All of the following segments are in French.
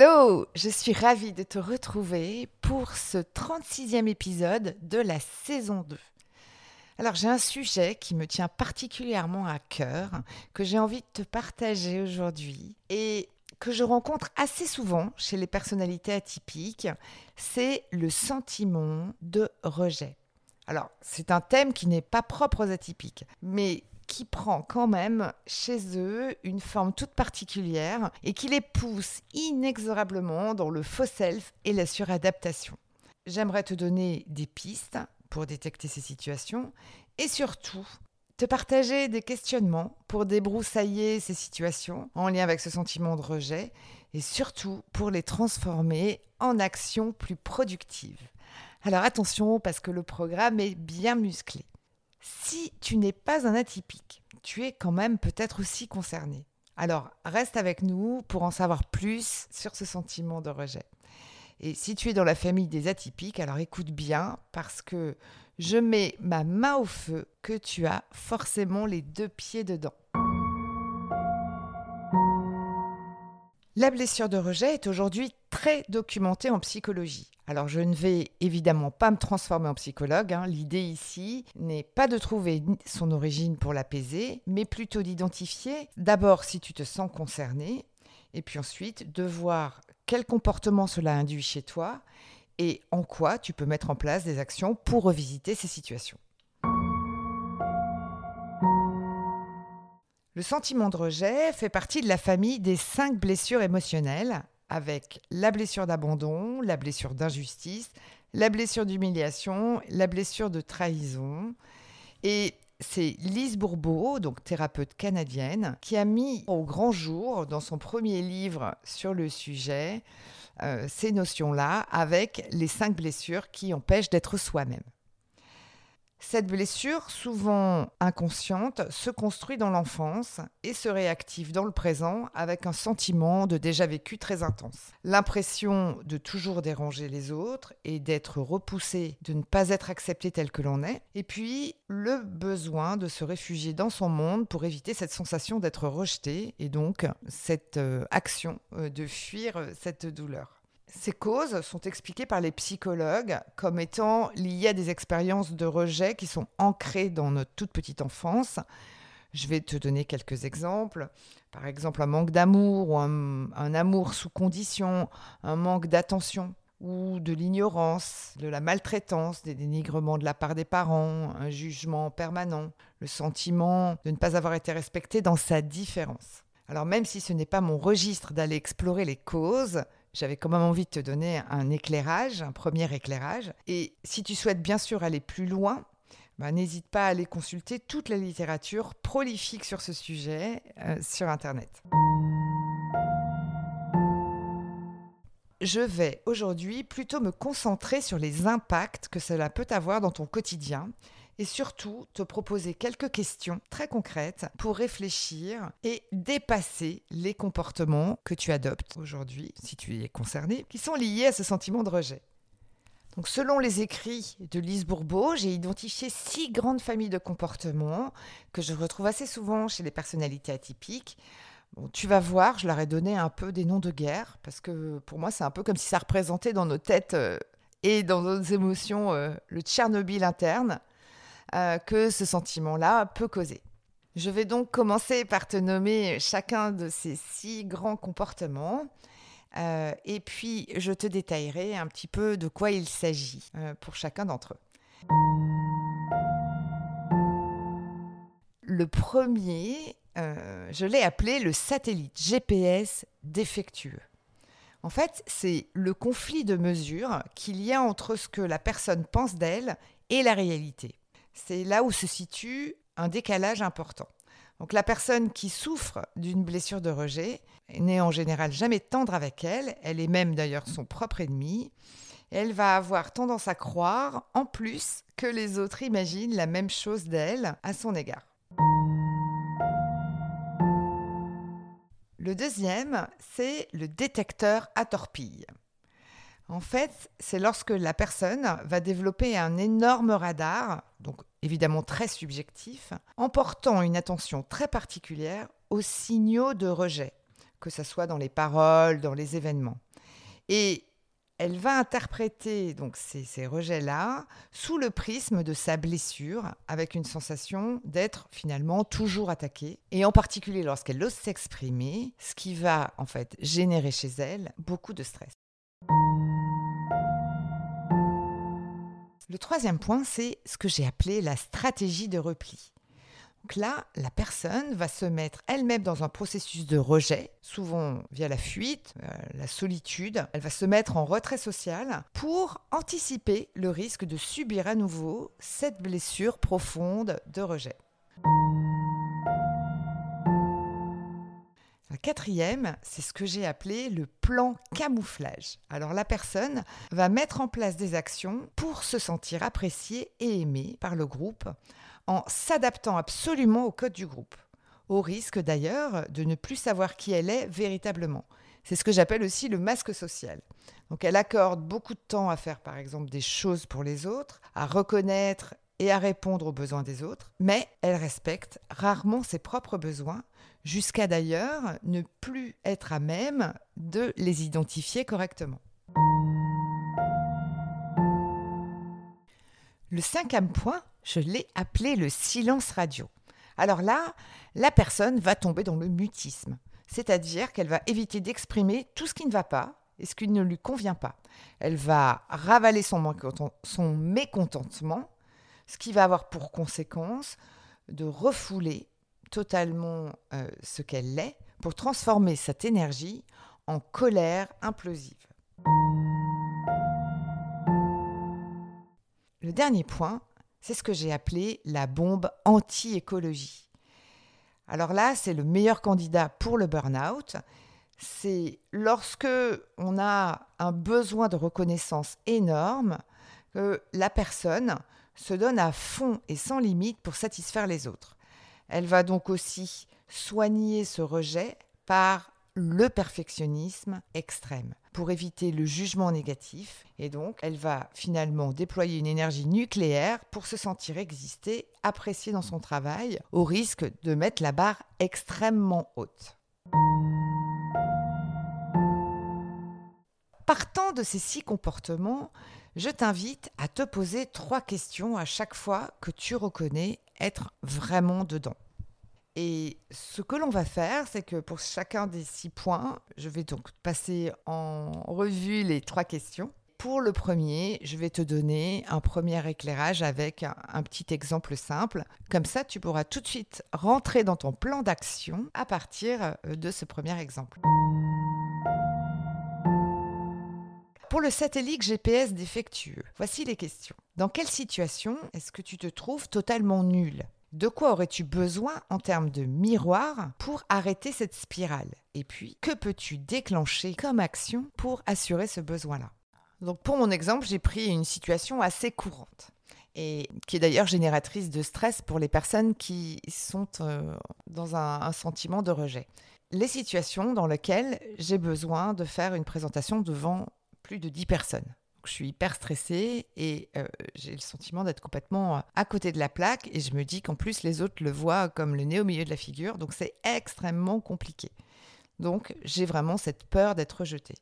Hello, je suis ravie de te retrouver pour ce 36e épisode de la saison 2. Alors j'ai un sujet qui me tient particulièrement à cœur, que j'ai envie de te partager aujourd'hui et que je rencontre assez souvent chez les personnalités atypiques, c'est le sentiment de rejet. Alors, c'est un thème qui n'est pas propre aux atypiques, mais qui prend quand même chez eux une forme toute particulière et qui les pousse inexorablement dans le faux self et la suradaptation. J'aimerais te donner des pistes pour détecter ces situations et surtout te partager des questionnements pour débroussailler ces situations en lien avec ce sentiment de rejet et surtout pour les transformer en actions plus productives. Alors attention parce que le programme est bien musclé. Si tu n'es pas un atypique, tu es quand même peut-être aussi concerné. Alors, reste avec nous pour en savoir plus sur ce sentiment de rejet. Et si tu es dans la famille des atypiques, alors écoute bien parce que je mets ma main au feu que tu as forcément les deux pieds dedans. La blessure de rejet est aujourd'hui très documentée en psychologie. Alors je ne vais évidemment pas me transformer en psychologue. Hein. L'idée ici n'est pas de trouver son origine pour l'apaiser, mais plutôt d'identifier d'abord si tu te sens concerné, et puis ensuite de voir quel comportement cela induit chez toi et en quoi tu peux mettre en place des actions pour revisiter ces situations. Le sentiment de rejet fait partie de la famille des cinq blessures émotionnelles avec la blessure d'abandon, la blessure d'injustice, la blessure d'humiliation, la blessure de trahison. Et c'est Lise Bourbeau, donc thérapeute canadienne, qui a mis au grand jour dans son premier livre sur le sujet euh, ces notions-là avec les cinq blessures qui empêchent d'être soi-même. Cette blessure, souvent inconsciente, se construit dans l'enfance et se réactive dans le présent avec un sentiment de déjà vécu très intense. L'impression de toujours déranger les autres et d'être repoussé, de ne pas être accepté tel que l'on est, et puis le besoin de se réfugier dans son monde pour éviter cette sensation d'être rejeté et donc cette euh, action euh, de fuir euh, cette douleur. Ces causes sont expliquées par les psychologues comme étant liées à des expériences de rejet qui sont ancrées dans notre toute petite enfance. Je vais te donner quelques exemples. Par exemple, un manque d'amour ou un, amour sous condition, un manque d'attention ou de l'ignorance, de la maltraitance, des dénigrements de la part des parents, un jugement permanent, le sentiment de ne pas avoir été respecté dans sa différence. Alors même si ce n'est pas mon registre d'aller explorer les causes, j'avais quand même envie de te donner un éclairage, un premier éclairage. Et si tu souhaites bien sûr aller plus loin, bah, n'hésite pas à aller consulter toute la littérature prolifique sur ce sujet euh, sur Internet. Je vais aujourd'hui plutôt me concentrer sur les impacts que cela peut avoir dans ton quotidien et surtout te proposer quelques questions très concrètes pour réfléchir et dépasser les comportements que tu adoptes aujourd'hui, si tu es concerné, qui sont liés à ce sentiment de rejet. Donc, selon les écrits de Lise Bourbeau, j'ai identifié six grandes familles de comportements que je retrouve assez souvent chez les personnalités atypiques. Bon, tu vas voir, je leur ai donné un peu des noms de guerre, parce que pour moi, c'est un peu comme si ça représentait dans nos têtes euh, et dans nos émotions euh, le Tchernobyl interne. Euh, que ce sentiment-là peut causer. Je vais donc commencer par te nommer chacun de ces six grands comportements. Euh, et puis, je te détaillerai un petit peu de quoi il s'agit euh, pour chacun d'entre eux. Le premier, je l'ai appelé le satellite GPS défectueux. En fait, c'est le conflit de mesure qu'il y a entre ce que la personne pense d'elle et la réalité. C'est là où se situe un décalage important. Donc la personne qui souffre d'une blessure de rejet n'est en général jamais tendre avec elle, elle est même d'ailleurs son propre ennemi. Elle va avoir tendance à croire, en plus, que les autres imaginent la même chose d'elle à son égard. Le deuxième, c'est le détecteur à torpille. En fait, c'est lorsque la personne va développer un énorme radar, évidemment très subjectif, en portant une attention très particulière aux signaux de rejet, que ce soit dans les paroles, dans les événements. Et elle va interpréter donc ces, rejets-là sous le prisme de sa blessure, avec une sensation d'être finalement toujours attaquée, et en particulier lorsqu'elle ose s'exprimer, ce qui va en fait générer chez elle beaucoup de stress. Le troisième point, c'est ce que j'ai appelé la stratégie de repli. Donc là, la personne va se mettre elle-même dans un processus de rejet, souvent via la fuite, euh, la solitude. Elle va se mettre en retrait social pour anticiper le risque de subir à nouveau cette blessure profonde de rejet. Quatrième, c'est ce que j'ai appelé le plan camouflage. Alors la personne va mettre en place des actions pour se sentir appréciée et aimée par le groupe en s'adaptant absolument au code du groupe, au risque d'ailleurs de ne plus savoir qui elle est véritablement. C'est ce que j'appelle aussi le masque social. Donc elle accorde beaucoup de temps à faire par exemple des choses pour les autres, à reconnaître et à répondre aux besoins des autres, mais elle respecte rarement ses propres besoins, jusqu'à d'ailleurs ne plus être à même de les identifier correctement. Le cinquième point, je l'ai appelé le silence radio. Alors là, la personne va tomber dans le mutisme, c'est-à-dire qu'elle va éviter d'exprimer tout ce qui ne va pas et ce qui ne lui convient pas. Elle va ravaler son, mécontentement, ce qui va avoir pour conséquence de refouler totalement euh, ce qu'elle est pour transformer cette énergie en colère implosive. Le dernier point, c'est ce que j'ai appelé la bombe anti-écologie. Alors là, c'est le meilleur candidat pour le burn-out. C'est lorsque on a un besoin de reconnaissance énorme que la personne se donne à fond et sans limite pour satisfaire les autres. Elle va donc aussi soigner ce rejet par le perfectionnisme extrême pour éviter le jugement négatif. Et donc, elle va finalement déployer une énergie nucléaire pour se sentir exister, appréciée dans son travail, au risque de mettre la barre extrêmement haute. Partant de ces six comportements, je t'invite à te poser trois questions à chaque fois que tu reconnais être vraiment dedans. Et ce que l'on va faire, c'est que pour chacun des six points, je vais donc passer en revue les trois questions. Pour le premier, je vais te donner un premier éclairage avec un, petit exemple simple. Comme ça, tu pourras tout de suite rentrer dans ton plan d'action à partir euh, de ce premier exemple. Pour le satellite GPS défectueux, voici les questions. Dans quelle situation est-ce que tu te trouves totalement nul? De quoi aurais-tu besoin en termes de miroir pour arrêter cette spirale? Et puis, que peux-tu déclencher comme action pour assurer ce besoin-là? Donc pour mon exemple, j'ai pris une situation assez courante et qui est d'ailleurs génératrice de stress pour les personnes qui sont euh, dans un, un sentiment de rejet. Les situations dans lesquelles j'ai besoin de faire une présentation devant plus de 10 personnes je suis hyper stressée et euh, j'ai le sentiment d'être complètement euh, à côté de la plaque et je me dis qu'en plus les autres le voient comme le nez au milieu de la figure, donc c'est extrêmement compliqué. Donc j'ai vraiment cette peur d'être rejetée.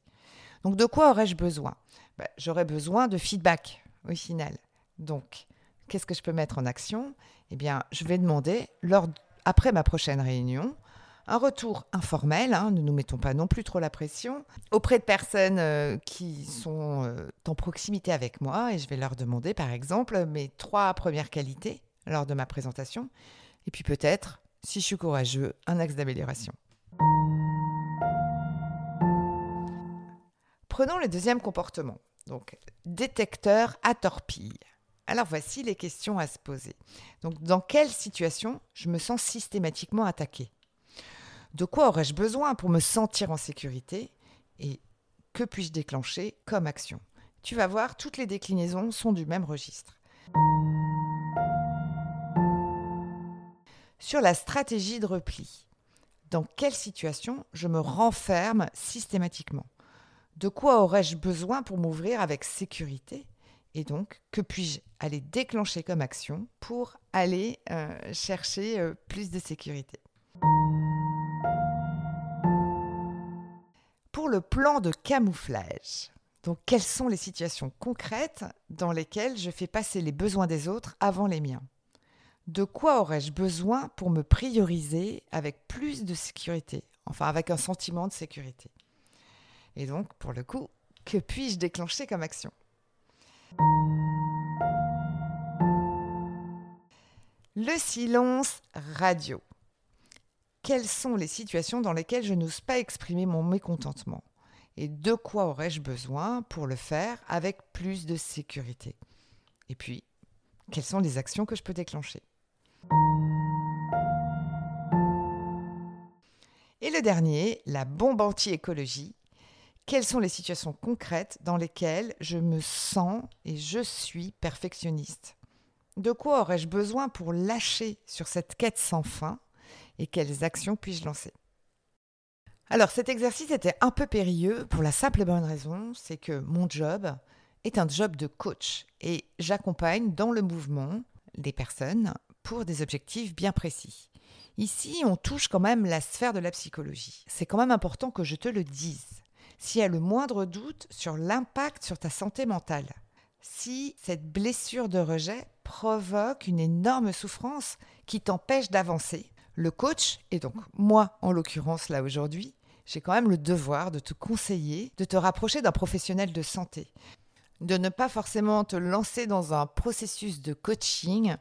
Donc de quoi aurais-je besoin? Bah, J'aurais besoin de feedback au final. Donc qu'est-ce que je peux mettre en action? Eh bien je vais demander, après ma prochaine réunion, un retour informel, hein, ne nous mettons pas non plus trop la pression, auprès de personnes euh, qui sont euh, en proximité avec moi et je vais leur demander par exemple mes trois premières qualités. lors de ma présentation. Et puis peut-être, si je suis courageux, un axe d'amélioration. Prenons le deuxième comportement, donc détecteur à torpille. Alors voici les questions à se poser. Donc dans quelle situation je me sens systématiquement attaqué De quoi aurais-je besoin pour me sentir en sécurité Et que puis-je déclencher comme action? Tu vas voir, toutes les déclinaisons sont du même registre. Sur la stratégie de repli, dans quelle situation je me renferme systématiquement? De quoi aurais-je besoin pour m'ouvrir avec sécurité? Et donc, que puis-je aller déclencher comme action pour aller euh, chercher euh, plus de sécurité? Le plan de camouflage, donc quelles sont les situations concrètes dans lesquelles je fais passer les besoins des autres avant les miens? De quoi aurais-je besoin pour me prioriser avec plus de sécurité? Enfin, avec un sentiment de sécurité. Et donc, pour le coup, que puis-je déclencher comme action? Le silence radio. Quelles sont les situations dans lesquelles je n'ose pas exprimer mon mécontentement Et de quoi aurais-je besoin pour le faire avec plus de sécurité? Et puis, quelles sont les actions que je peux déclencher? Et le dernier, la bombe anti-écologie. Quelles sont les situations concrètes dans lesquelles je me sens et je suis perfectionniste? De quoi aurais-je besoin pour lâcher sur cette quête sans fin? Et quelles actions puis-je lancer? Alors cet exercice était un peu périlleux pour la simple et bonne raison, c'est que mon job est un job de coach et j'accompagne dans le mouvement des personnes pour des objectifs bien précis. Ici, on touche quand même la sphère de la psychologie. C'est quand même important que je te le dise s'il y a le moindre doute sur l'impact sur ta santé mentale. Si cette blessure de rejet provoque une énorme souffrance qui t'empêche d'avancer, le coach, et donc moi en l'occurrence là aujourd'hui, j'ai quand même le devoir de te conseiller, de te rapprocher d'un professionnel de santé, de ne pas forcément te lancer dans un processus de coaching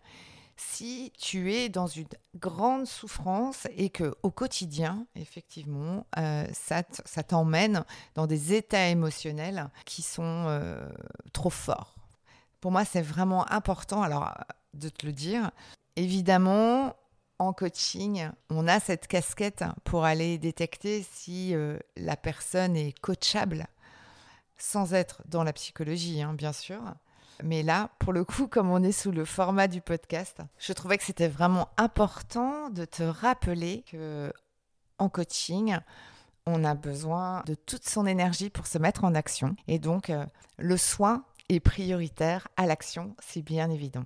si tu es dans une grande souffrance et que au quotidien, effectivement, euh, ça t'emmène dans des états émotionnels qui sont euh, trop forts. Pour moi, c'est vraiment important alors de te le dire. Évidemment, en coaching, on a cette casquette pour aller détecter si euh, la personne est coachable, sans être dans la psychologie, hein, bien sûr. Mais là, pour le coup, comme on est sous le format du podcast, je trouvais que c'était vraiment important de te rappeler que en coaching, on a besoin de toute son énergie pour se mettre en action. Et donc, euh, le soin est prioritaire à l'action, c'est bien évident.